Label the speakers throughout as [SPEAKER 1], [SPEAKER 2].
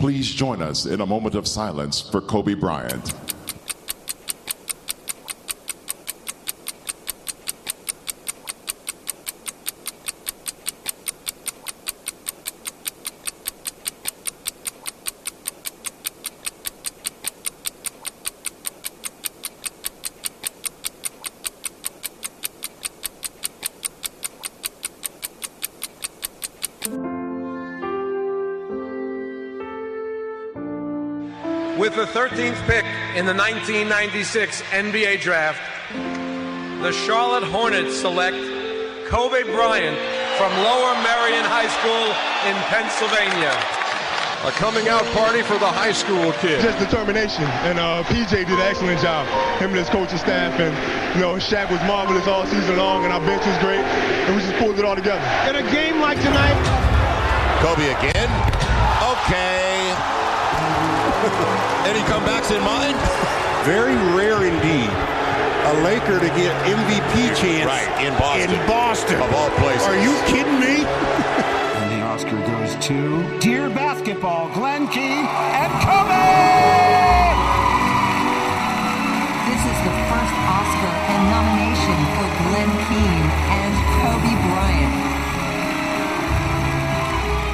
[SPEAKER 1] Please join us in a moment of silence for Kobe Bryant.
[SPEAKER 2] In the 1996 NBA draft, the Charlotte Hornets select Kobe Bryant from Lower Merion High School in Pennsylvania.
[SPEAKER 3] A coming out party for the high school kid.
[SPEAKER 4] Just determination, and uh, PJ did an excellent job. Him and his coaching staff, and you know Shaq was marvelous all season long, and our bench was great, and we just pulled it all together.
[SPEAKER 5] In a game like tonight,
[SPEAKER 6] Kobe again. Okay. Any comebacks in mind?
[SPEAKER 7] Very rare indeed. A Laker to get MVP chance
[SPEAKER 6] Right, in Boston.
[SPEAKER 7] in Boston.
[SPEAKER 6] Of all places.
[SPEAKER 7] Are you kidding me?
[SPEAKER 8] And the Oscar goes to Dear Basketball, Glenn Keane and Kobe!
[SPEAKER 9] This is the first Oscar and nomination for Glenn Keane and Kobe Bryant.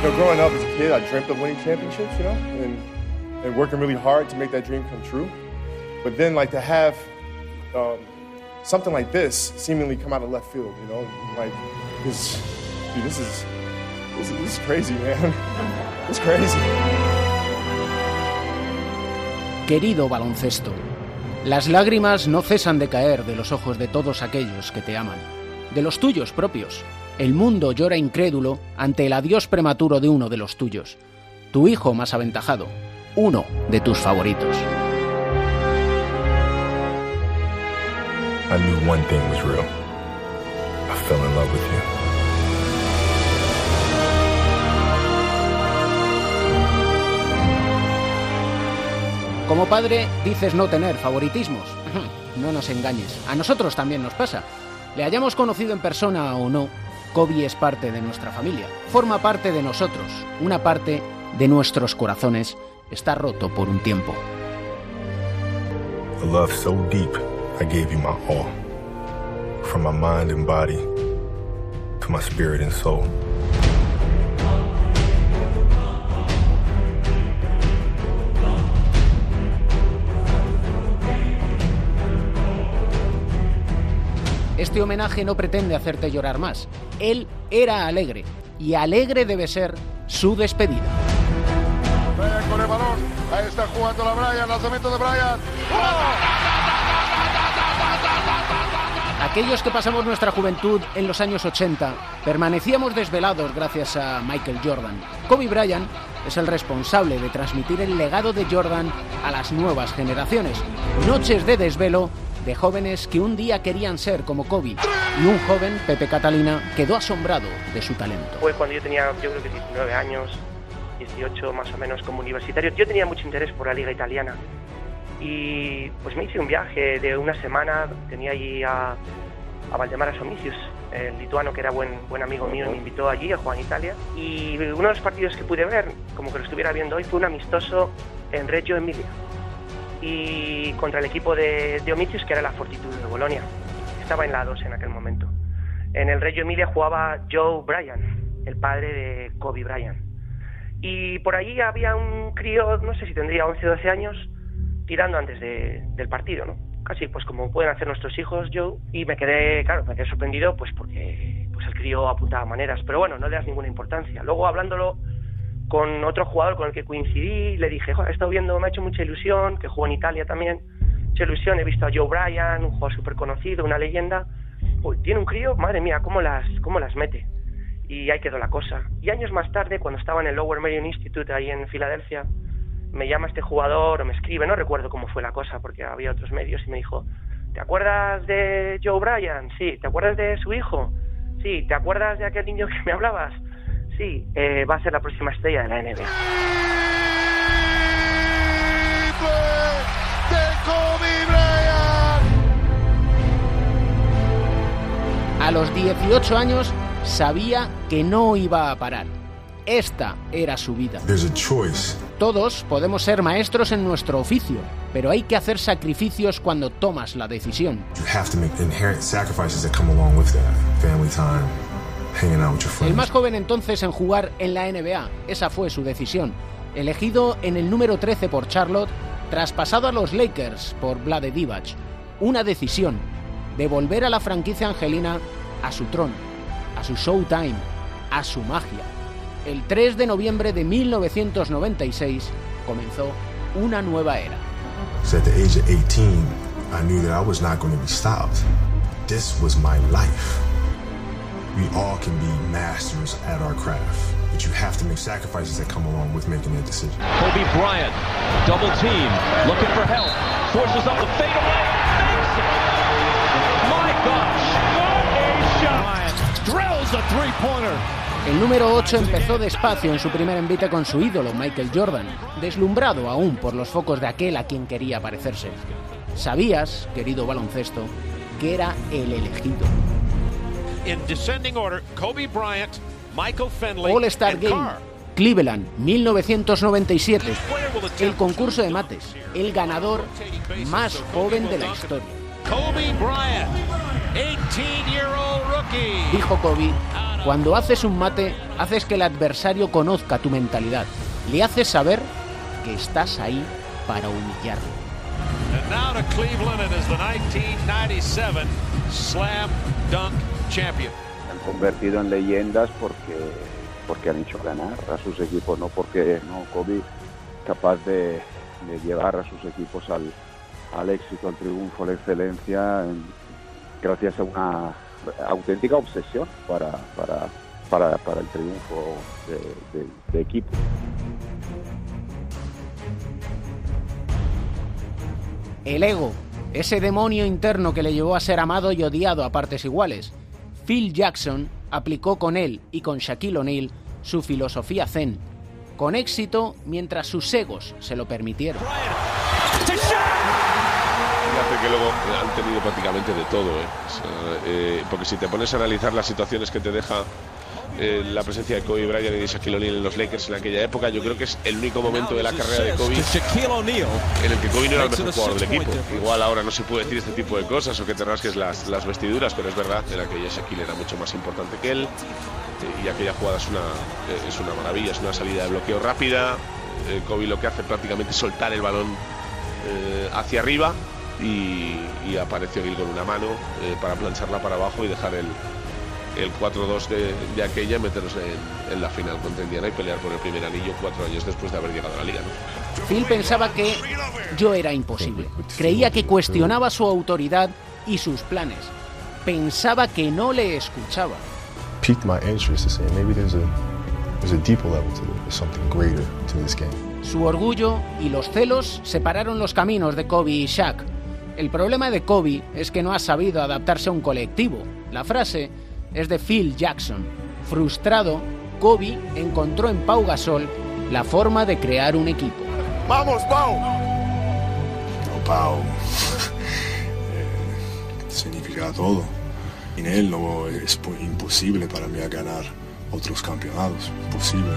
[SPEAKER 4] You know, growing up as a kid, I dreamt of winning championships, you know, and and working really hard to make that dream come true. But then, like to have um, something like this seemingly come out of left field, you know, like this, dude, this is this is, this is crazy, man. it's crazy.
[SPEAKER 10] Querido baloncesto, las lágrimas no cesan de caer de los ojos de todos aquellos que te aman, de los tuyos propios. El mundo llora incrédulo ante el adiós prematuro de uno de los tuyos, tu hijo más aventajado, uno de tus favoritos.
[SPEAKER 4] I knew one thing was real. I fell in love with you.
[SPEAKER 10] Como padre dices no tener favoritismos. No nos engañes, a nosotros también nos pasa. Le hayamos conocido en persona o no, Kobe es parte de nuestra familia, forma parte de nosotros, una parte de nuestros corazones está roto por un tiempo.
[SPEAKER 4] A love so deep, I gave you my all. From my mind and body to my spirit and soul.
[SPEAKER 10] Este homenaje no pretende hacerte llorar más. Él era alegre y alegre debe ser su despedida.
[SPEAKER 3] Con el balón. Ahí está jugando la Bryant. Lanzamiento de Bryant.
[SPEAKER 10] Aquellos que pasamos nuestra juventud en los años 80 permanecíamos desvelados gracias a Michael Jordan. Kobe Bryant es el responsable de transmitir el legado de Jordan a las nuevas generaciones. Noches de desvelo de jóvenes que un día querían ser como Kobe y un joven, Pepe Catalina, quedó asombrado de su talento.
[SPEAKER 11] Fue cuando yo tenía, yo creo que 19 años, 18 más o menos como universitario. Yo tenía mucho interés por la liga italiana y pues me hice un viaje de una semana, tenía allí a, a Valdemar Somicius, el lituano que era buen, buen amigo mío, me invitó allí a jugar en Italia y uno de los partidos que pude ver, como que lo estuviera viendo hoy, fue un amistoso en Reggio Emilia y contra el equipo de, de Omicius que era la Fortitudo de Bolonia. Estaba en la 2 en aquel momento. En el Reggio Emilia jugaba Joe Bryan, el padre de Kobe Bryant. Y por allí había un crío, no sé si tendría 11 o 12 años, tirando antes de- del partido, ¿no? Casi pues como pueden hacer nuestros hijos, Joe. Y me quedé, claro, me quedé sorprendido pues porque pues el crío apuntaba maneras. Pero bueno, no le das ninguna importancia. Luego hablándolo con otro jugador con el que coincidí, le dije, "Joder, he estado viendo, me ha hecho mucha ilusión, que jugó en Italia también, mucha ilusión, he visto a Joe Bryan, un jugador súper conocido, una leyenda, Uy, tiene un crío, madre mía, cómo las, cómo las mete. Y ahí quedó la cosa. Y años más tarde, cuando estaba en el Lower Merion Institute ahí en Filadelfia, me llama este jugador o me escribe, no recuerdo cómo fue la cosa porque había otros medios y me dijo, ¿te acuerdas de Joe Bryan? Sí, ¿te acuerdas de su hijo? Sí, ¿te acuerdas de aquel niño que me hablabas? Sí, eh, va a ser la próxima estrella de la NBA.
[SPEAKER 10] A los 18 años sabía que no iba a parar. Esta era su vida.
[SPEAKER 4] There's a choice
[SPEAKER 10] Todos podemos ser maestros en nuestro oficio, pero hay que hacer sacrificios cuando tomas la decisión. El más joven entonces en jugar en la NBA, esa fue su decisión. Elegido en el número 13 por Charlotte, traspasado a los Lakers por Vlade Divac. Una decisión de volver a la franquicia angelina a su trono, a su showtime, a su magia. El 3 de noviembre de 1996 comenzó una nueva era.
[SPEAKER 5] So at the age of 18, I knew that I was not going to be stopped. This was my life. We all can be masters at our craft, but you have to make sacrifices that come along with making that decision.
[SPEAKER 12] Kobe Bryant, double team, looking for help, forces up the fadeaway, makes it.
[SPEAKER 10] El número 8 empezó despacio en su primer envite con su ídolo, Michael Jordan, deslumbrado aún por los focos de aquel a quien quería parecerse. Sabías, querido baloncesto, que era el elegido.
[SPEAKER 6] In descending order, Kobe Bryant, Michael Finley,
[SPEAKER 10] All-Star
[SPEAKER 6] and
[SPEAKER 10] Game,
[SPEAKER 6] Carr.
[SPEAKER 10] Cleveland, 1997. El concurso de mates, el ganador más joven de la historia.
[SPEAKER 6] Kobe Bryant, 18-year-old rookie.
[SPEAKER 10] Dijo Kobe, cuando haces un mate, haces que el adversario conozca tu mentalidad. Le haces saber que estás ahí para humillarlo.
[SPEAKER 6] And now to Cleveland, and is the 1997 Slam Dunk Champion.
[SPEAKER 13] Se han convertido en leyendas porque, porque han hecho ganar a sus equipos, no porque no Kobe capaz de, de llevar a sus equipos al, al éxito, al triunfo, a la excelencia, en- gracias a una auténtica obsesión para, para, para, para el triunfo de, de- de equipo.
[SPEAKER 10] El ego, ese demonio interno que le llevó a ser amado y odiado a partes iguales. Phil Jackson aplicó con él y con Shaquille O'Neal su filosofía zen, con éxito mientras sus egos se lo permitieron.
[SPEAKER 14] Que luego han tenido prácticamente de todo, ¿eh? Eh, porque si te pones a analizar las situaciones que te deja eh, la presencia de Kobe Bryant y de Shaquille O'Neal en los Lakers en aquella época, yo creo que es el único momento de la carrera de Kobe en el que Kobe no era el mejor jugador del equipo. Igual ahora no se puede decir este tipo de cosas o que te rasques las, las vestiduras, pero es verdad, en aquella Shaquille era mucho más importante que él eh, y aquella jugada es una, eh, es una maravilla, es una salida de bloqueo rápida. Eh, Kobe lo que hace prácticamente soltar el balón eh, hacia arriba y, y apareció Gil con una mano eh, para plancharla para abajo y dejar el, el 4-2 de, de aquella y meternos en, en la final contra Indiana y pelear por el primer anillo cuatro años después de haber llegado a la liga. ¿no?
[SPEAKER 10] Phil pensaba que yo era imposible. Creía que cuestionaba su autoridad y sus planes. Pensaba que no le escuchaba. Su orgullo y los celos separaron los caminos de Kobe y Shaq. El problema de Kobe es que no ha sabido adaptarse a un colectivo. La frase es de Phil Jackson. Frustrado, Kobe encontró en Pau Gasol la forma de crear un equipo.
[SPEAKER 3] ¡Vamos, Pau!
[SPEAKER 7] No, Pau eh, significa todo. Sin él no es po- imposible para mí ganar otros campeonatos. Imposible.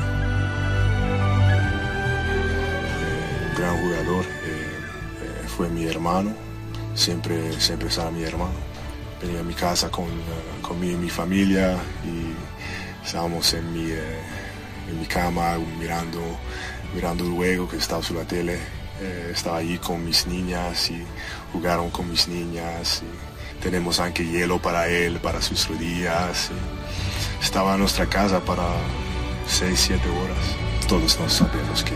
[SPEAKER 7] Eh, un gran jugador. eh, eh, fue mi hermano. Siempre, siempre será mi hermano. Venía a mi casa con, eh, con mi, mi familia y estábamos en mi, eh, en mi cama mirando, mirando el juego que estaba sobre la tele. Eh, estaba allí con mis niñas y jugaron con mis niñas. y tenemos aunque hielo para él, para sus rodillas. estaba en nuestra casa para 6, 7 horas. Todos nos sabemos que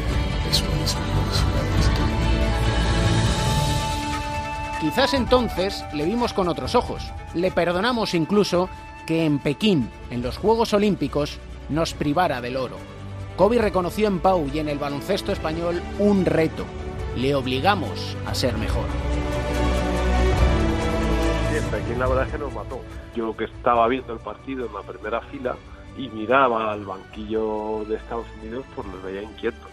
[SPEAKER 7] es uno de los mejores jugadores
[SPEAKER 10] Quizás entonces le vimos con otros ojos. Le perdonamos incluso que en Pekín, en los Juegos Olímpicos, nos privara del oro. Kobe reconoció en Pau y en el baloncesto español un reto. Le obligamos a ser mejor.
[SPEAKER 15] En Pekín la verdad es que nos mató. Yo que estaba viendo el partido en la primera fila y miraba al banquillo de Estados Unidos, pues les veía inquietos.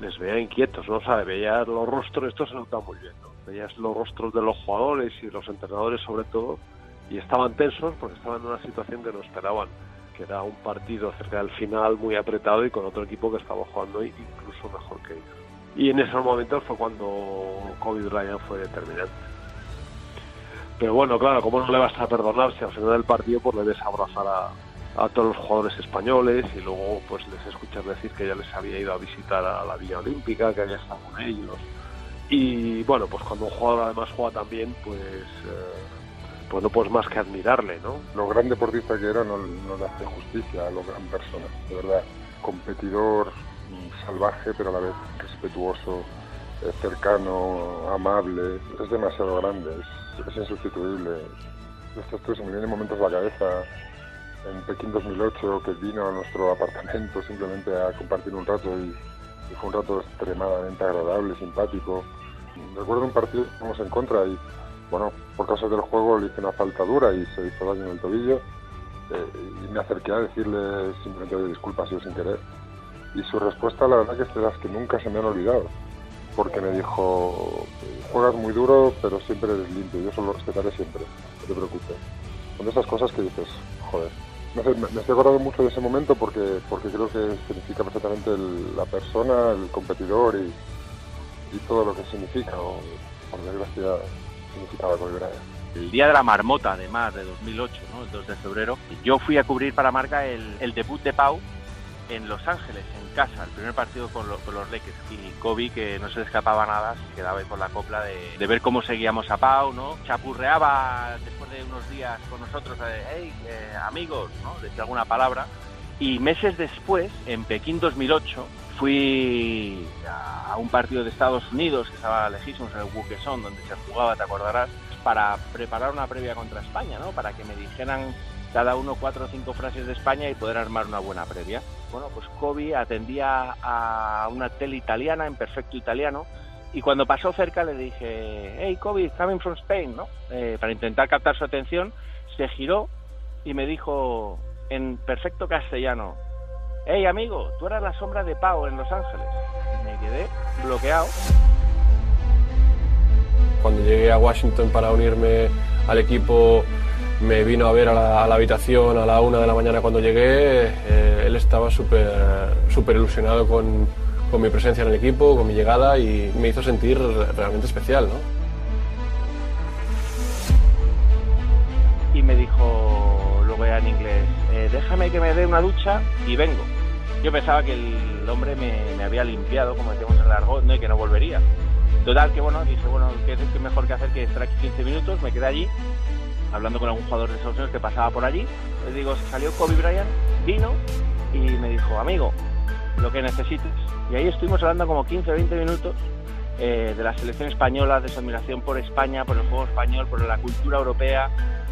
[SPEAKER 15] Les veía inquietos, ¿no? O sea, veías los rostros, esto se nota muy bien. Veías los rostros de los jugadores y los entrenadores sobre todo, y estaban tensos porque estaban en una situación que no esperaban que era un partido cerca del final muy apretado y con otro equipo que estaba jugando incluso mejor que ellos. Y en esos momentos fue cuando Kobe Bryant fue determinante. Pero bueno, claro, ¿cómo no le vas a perdonar si al final del partido pues le ves abrazar a, todos los jugadores españoles y luego pues les escuchas decir que ya les había ido a visitar a la Villa Olímpica, que había estado con ellos. Y bueno, pues cuando un jugador además juega tan bien, pues, eh, pues no puedes más que admirarle, ¿no?
[SPEAKER 16] Lo gran deportista que era no, no le hace justicia a lo gran persona, de verdad. Competidor, salvaje, pero a la vez respetuoso, eh, cercano, amable. Es demasiado grande, es, es insustituible. Estos tres me vienen momentos a la cabeza. En Pekín 2008, que vino a nuestro apartamento simplemente a compartir un rato y fue un rato extremadamente agradable, simpático. Recuerdo un partido que fuimos en contra y, bueno, por causa del juego le hice una falta dura y se hizo daño en el tobillo. Eh, y me acerqué a decirle simplemente "Oye, disculpa, ha sido sin querer. Y su respuesta, la verdad, que es de las que nunca se me han olvidado. Porque me dijo, juegas muy duro, pero siempre eres limpio, yo eso lo respetaré siempre, no te preocupes. Son de esas cosas que dices, joder. Me, estoy acordando mucho de ese momento porque, porque creo que significa perfectamente la persona, el competidor y, todo lo que significa, o por desgracia, significaba.
[SPEAKER 17] El día de la marmota, además, de 2008, ¿no? el 2 de febrero, yo fui a cubrir para Marca el, debut de Pau en Los Ángeles, en casa, el primer partido con, lo- con los Lakers. Y Kobe, que no se le escapaba nada, se quedaba ahí con la copla de, ver cómo seguíamos a Pau, ¿no? Chapurreaba después de unos días con nosotros, de, hey, eh, amigos, ¿no? Decía alguna palabra. Y meses después, en Pekín 2008, fui a un partido de Estados Unidos que estaba lejísimos en el Wukeson, donde se jugaba, te acordarás, para preparar una previa contra España, ¿no? Para que me dijeran cada uno cuatro o cinco frases de España y poder armar una buena previa. Bueno, pues Kobe atendía a una tele italiana en perfecto italiano y cuando pasó cerca le dije, hey Kobe, coming from Spain, ¿no? Eh, para intentar captar su atención, se giró y me dijo en perfecto castellano, hey amigo, tú eras la sombra de Pau en Los Ángeles. Me quedé bloqueado.
[SPEAKER 18] Cuando llegué a Washington para unirme al equipo, me vino a ver a la, a la habitación a la una de la mañana cuando llegué. Eh, él estaba súper súper ilusionado con, con mi presencia en el equipo, con mi llegada y me hizo sentir realmente especial. ¿no?
[SPEAKER 17] y me dijo luego ya en inglés, "Eh, déjame que me dé una ducha y vengo. Yo pensaba que el hombre me, había limpiado, como decíamos en el argot, ¿no? y que no volvería. Total, que bueno, dije, bueno, ¿qué, qué mejor que hacer que estar aquí 15 minutos? Me quedé allí, hablando con algún jugador de Estados que pasaba por allí. Les digo, salió Kobe Bryant, vino y me dijo, amigo, lo que necesites. Y ahí estuvimos hablando como 15 o 20 minutos eh, de la selección española, de su admiración por España, por el juego español, por la cultura europea,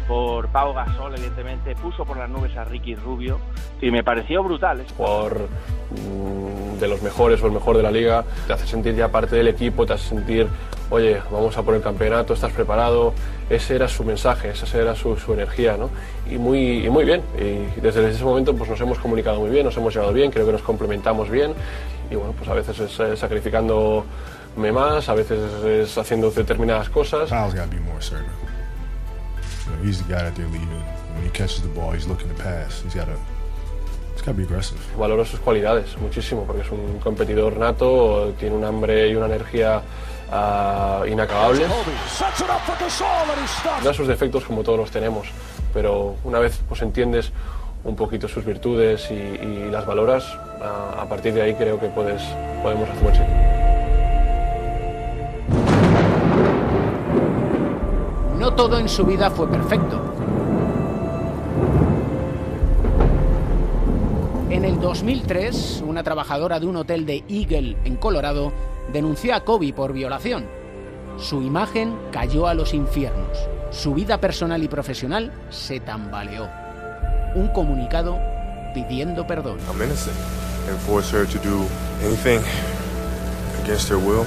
[SPEAKER 17] por Pau Gasol, evidentemente, puso por las nubes a Ricky Rubio y me pareció brutal. ¿eh?
[SPEAKER 18] Jugador mm, de los mejores o el mejor de la liga, te hace sentir ya parte del equipo, te hace sentir, oye, vamos a por el campeonato, estás preparado. Ese era su mensaje, esa era su, su energía, ¿no? Y muy, y muy bien. Y desde ese momento pues nos hemos comunicado muy bien, nos hemos llevado bien, creo que nos complementamos bien. Y bueno, pues a veces es eh, sacrificándome más, a veces es haciendo determinadas cosas.
[SPEAKER 19] Kyle's You know, he's the guy that they're leaving. When he catches the ball, he's looking to pass. He's got to.
[SPEAKER 18] Valoro sus cualidades muchísimo porque es un competidor nato, tiene un hambre y una energía ah, inacabables. Da sus defectos como todos los tenemos, pero una vez pues entiendes un poquito sus virtudes y, y las valoras, ah, a partir de ahí creo que puedes, podemos hacer buen sitio.
[SPEAKER 10] Todo en su vida fue perfecto. En el 2003, una trabajadora de un hotel de Eagle, en Colorado, denunció a Kobe por violación. Su imagen cayó a los infiernos. Su vida personal y profesional se tambaleó. Un comunicado pidiendo perdón.
[SPEAKER 5] Force her to do anything against her will.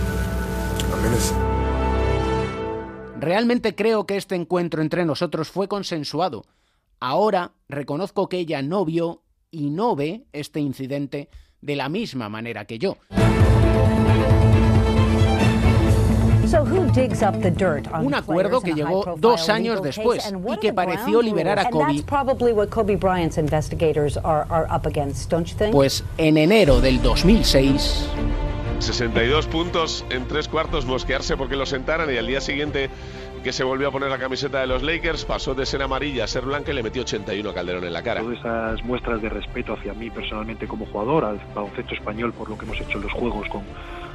[SPEAKER 10] Realmente creo que este encuentro entre nosotros fue consensuado. Ahora reconozco que ella no vio y no ve este incidente de la misma manera que yo. Un acuerdo que llegó dos años después y que pareció liberar a Kobe. Pues en enero del 2006
[SPEAKER 14] 62 puntos en tres cuartos, mosquearse porque lo sentaran y al día siguiente que se volvió a poner la camiseta de los Lakers, pasó de ser amarilla a ser blanca y le metió 81 a Calderón en la cara.
[SPEAKER 20] Todas esas muestras de respeto hacia mí personalmente como jugador, al baloncesto español por lo que hemos hecho en los juegos con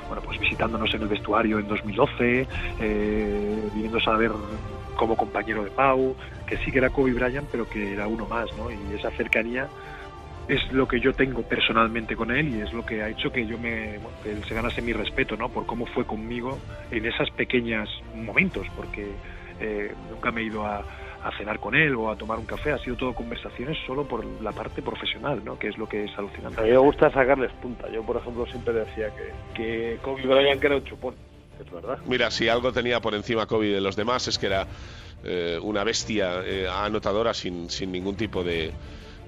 [SPEAKER 20] bueno, pues visitándonos en el vestuario en 2012, eh, viniendo a saber como compañero de Pau, que sí que era Kobe Bryant, pero que era uno más, ¿no? Y esa cercanía es lo que yo tengo personalmente con él y es lo que ha hecho que yo me él se ganase mi respeto no por cómo fue conmigo en esas pequeñas momentos porque eh, nunca me he ido a, cenar con él o a tomar un café ha sido todo conversaciones solo por la parte profesional no que es lo que es alucinante.
[SPEAKER 15] A mí me gusta sacarles punta. Yo por ejemplo siempre decía que que Kobe Bryant era un chupón es verdad.
[SPEAKER 14] Mira si algo tenía por encima Kobe de los demás es que era eh, una bestia eh, anotadora sin, sin ningún tipo de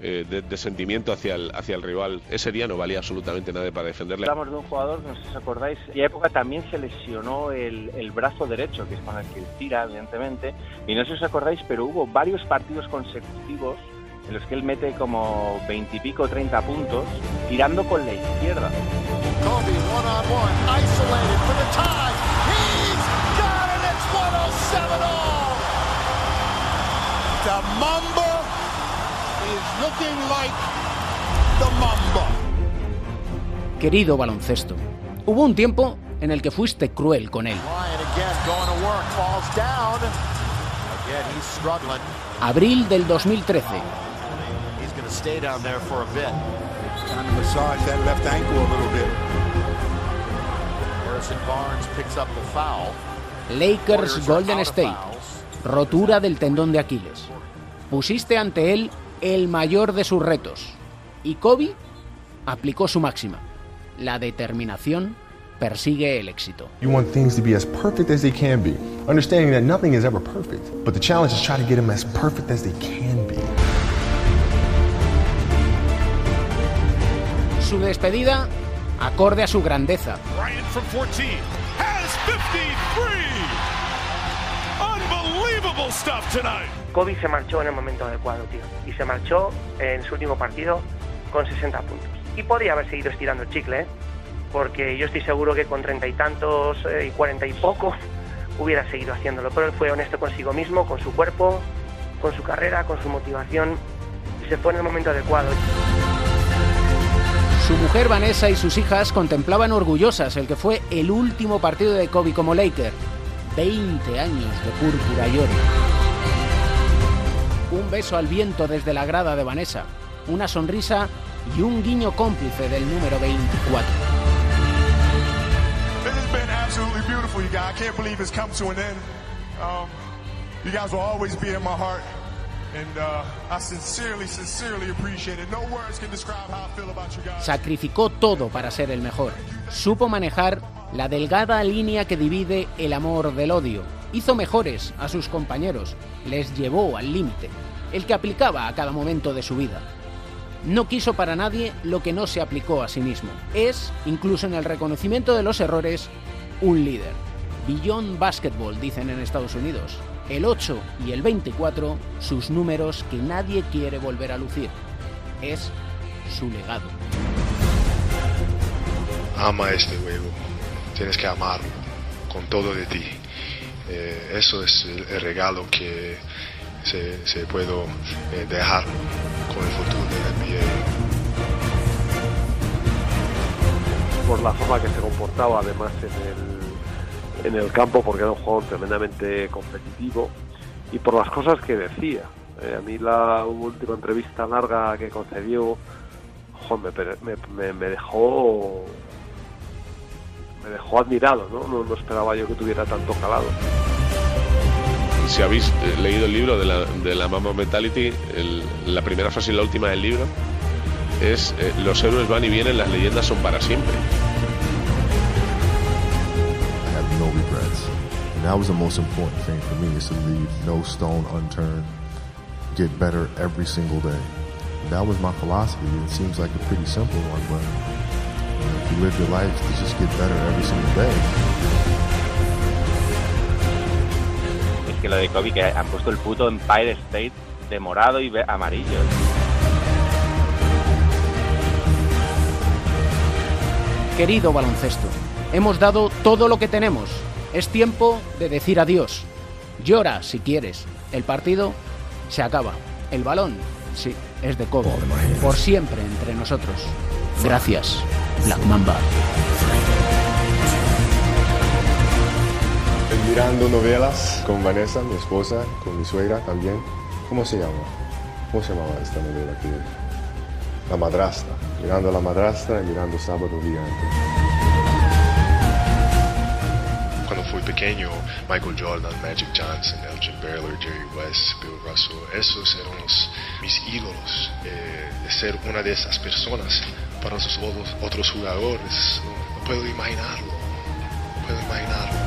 [SPEAKER 14] eh, de, sentimiento hacia el, hacia el rival. Ese día no valía absolutamente nada para defenderle.
[SPEAKER 17] Hablamos de un jugador, no sé si os acordáis, en época también se lesionó el, el brazo derecho, que es con el que tira, evidentemente, y no sé si os acordáis, pero hubo varios partidos consecutivos en los que él mete como veintipico, treinta puntos, tirando con la izquierda. Kobe, one on one, isolated for the tie. He's got it, it's 107 all.
[SPEAKER 10] The Mamba looking like the Mamba. Querido baloncesto, hubo un tiempo en el que fuiste cruel con él. Abril del 2013. Lakers Golden State. Rotura del tendón de Aquiles. Pusiste ante él el mayor de sus retos. Y Kobe aplicó su máxima. La determinación persigue el éxito.
[SPEAKER 5] You want things to be as perfect as they can be, understanding that nothing is ever perfect, but the challenge is try to get them as perfect as they can be.
[SPEAKER 10] Su despedida acorde a su grandeza.
[SPEAKER 6] Bryant from 14 has 53. Unbelievable stuff tonight.
[SPEAKER 11] Kobe se marchó en el momento adecuado, tío. Y se marchó en su último partido con 60 puntos. Y podría haber seguido estirando el chicle, ¿eh? porque yo estoy seguro que con treinta y tantos eh, y cuarenta y poco hubiera seguido haciéndolo. Pero él fue honesto consigo mismo, con su cuerpo, con su carrera, con su motivación y se fue en el momento adecuado.
[SPEAKER 10] Su mujer Vanessa y sus hijas contemplaban orgullosas el que fue el último partido de Kobe como Laker. 20 años de púrpura y oro. Un beso al viento desde la grada de Vanessa, una sonrisa y un guiño cómplice del número 24.
[SPEAKER 16] This has been absolutely beautiful, you guys. I can't believe it's come to an end. Um, you guys will always be in my heart. And uh, I sincerely, sincerely appreciate it. No words can describe how I feel about you guys.
[SPEAKER 10] Sacrificó todo para ser el mejor. Supo manejar la delgada línea que divide el amor del odio. Hizo mejores a sus compañeros, les llevó al límite, el que aplicaba a cada momento de su vida. No quiso para nadie lo que no se aplicó a sí mismo. Es, incluso en el reconocimiento de los errores, un líder. Beyond Basketball, dicen en Estados Unidos. El 8 y el 24, sus números que nadie quiere volver a lucir. Es su legado.
[SPEAKER 7] Ama este juego tienes que amarlo con todo de ti. Eh, eso es el, regalo que se, se puede eh, dejar con el futuro de NBA.
[SPEAKER 15] Por la forma que se comportaba además en el, en el campo, porque era un jugador tremendamente competitivo, y por las cosas que decía. Eh, a mí la última entrevista larga que concedió me, me dejó me dejó admirado, ¿no? ¿no? esperaba yo que tuviera tanto calado.
[SPEAKER 14] Si habéis leído el libro de la, de la Mama Mentality, la primera frase y la última del libro es eh, los héroes van y vienen, las leyendas son para siempre.
[SPEAKER 19] I have no regrets. And that was the most important thing for me is to leave no stone unturned. Get better every single day. That was my philosophy. It seems like a pretty simple one, but you live your life to just get better every single day.
[SPEAKER 17] que lo de Kobe, que han puesto el puto Empire State de morado y amarillo.
[SPEAKER 10] Querido baloncesto, hemos dado todo lo que tenemos. Es tiempo de decir adiós. Llora si quieres. El partido se acaba. El balón, sí, es de Kobe. Por siempre entre nosotros. Gracias, Black Mamba.
[SPEAKER 5] Mirando novelas con Vanessa, mi esposa, con mi suegra también. ¿Cómo se llama? ¿Cómo se llamaba esta novela? Que... La madrastra. Mirando a la madrastra y mirando sábado gigante.
[SPEAKER 7] Cuando fui pequeño, Michael Jordan, Magic Johnson, Elgin Baylor, Jerry West, Bill Russell, esos eran los- mis ídolos. Eh, de ser una de esas personas para los otros, otros jugadores, no, no puedo imaginarlo. No puedo imaginarlo.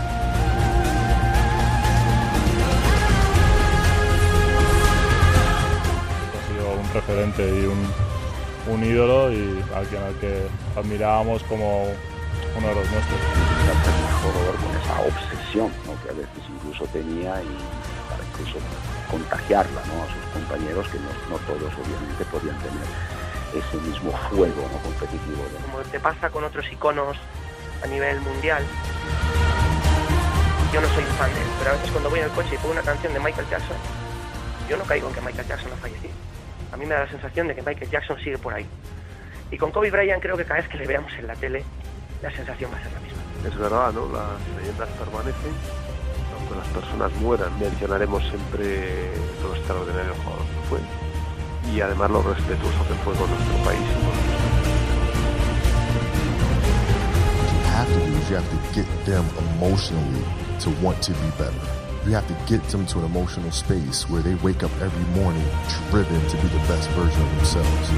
[SPEAKER 21] ha sido un referente y un, un ídolo y alguien al que admirábamos como uno de los nuestros.
[SPEAKER 13] jugador con esa obsesión ¿no? que a veces incluso tenía y para incluso contagiarla ¿no? a sus compañeros que no, no todos obviamente podían tener ese mismo fuego ¿no? competitivo. ¿no?
[SPEAKER 11] como te pasa con otros iconos a nivel mundial. Yo no soy fan de él, pero a veces cuando voy en el coche y pongo una canción de Michael Jackson, yo no caigo en que Michael Jackson ha fallecido. A mí me da la sensación de que Michael Jackson sigue por ahí. Y con Kobe Bryant creo que cada vez que le veamos en la tele, la sensación va a ser la misma.
[SPEAKER 15] Es verdad, ¿no? Las leyendas permanecen, aunque las personas mueran, mencionaremos siempre lo extraordinario jugador que fue y además lo respetuoso que fue con nuestro país
[SPEAKER 19] you have to do is you have to get them emotionally to want to be better. You have to get them to an emotional space where they wake up every morning driven to be the best version of themselves. You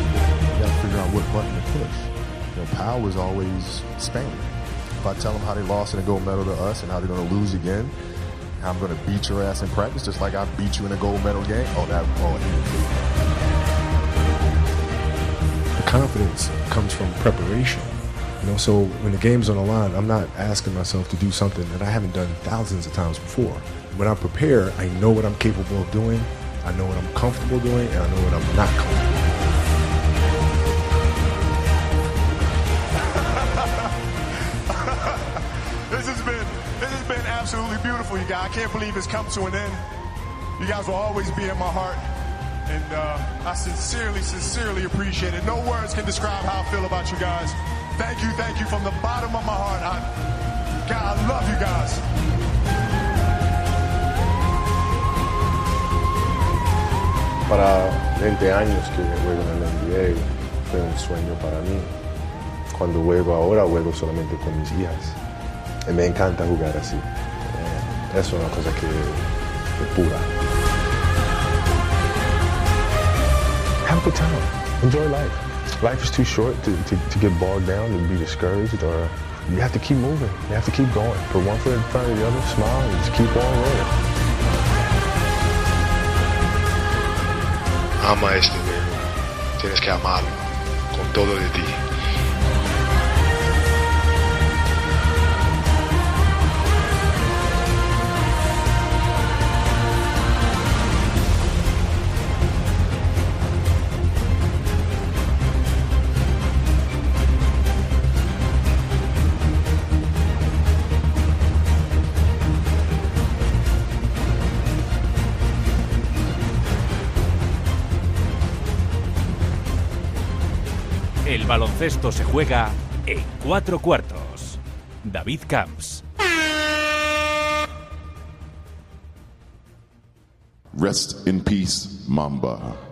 [SPEAKER 19] gotta figure out what button to push. You know, Powell was always Spain. If I tell them how they lost in a gold medal to us and how they're gonna lose again, I'm gonna beat your ass in practice just like I beat you in a gold medal game, oh that oh
[SPEAKER 5] confidence comes from preparation. You know, so when the game's on the line, I'm not asking myself to do something that I haven't done thousands of times before. When I prepare, I know what I'm capable of doing, I know what I'm comfortable doing, and I know what I'm not comfortable doing.
[SPEAKER 3] This has been this has been absolutely beautiful, you guys. I can't believe it's come to an end. You guys will always be in my heart. And uh, I sincerely, sincerely appreciate it. No words can describe how I feel about you guys. Thank you, thank you from the bottom of my heart. I, God, I love you guys.
[SPEAKER 5] Para 20 años que juego en el NBA fue un sueño para mí. Cuando juego ahora, juego solamente con mis hijas. Y me encanta jugar así. Eh, es una cosa que es pura. Have a good time. Enjoy life. Life is too short to, to, to get bogged down and be discouraged or you have to keep moving. You have to keep going. Put one foot in front of the other, smile, and just keep on rolling.
[SPEAKER 7] Ama este juego. Tienes que amarlo con todo de ti.
[SPEAKER 22] Baloncesto se juega en cuatro cuartos. David Camps.
[SPEAKER 1] Rest in peace, Mamba.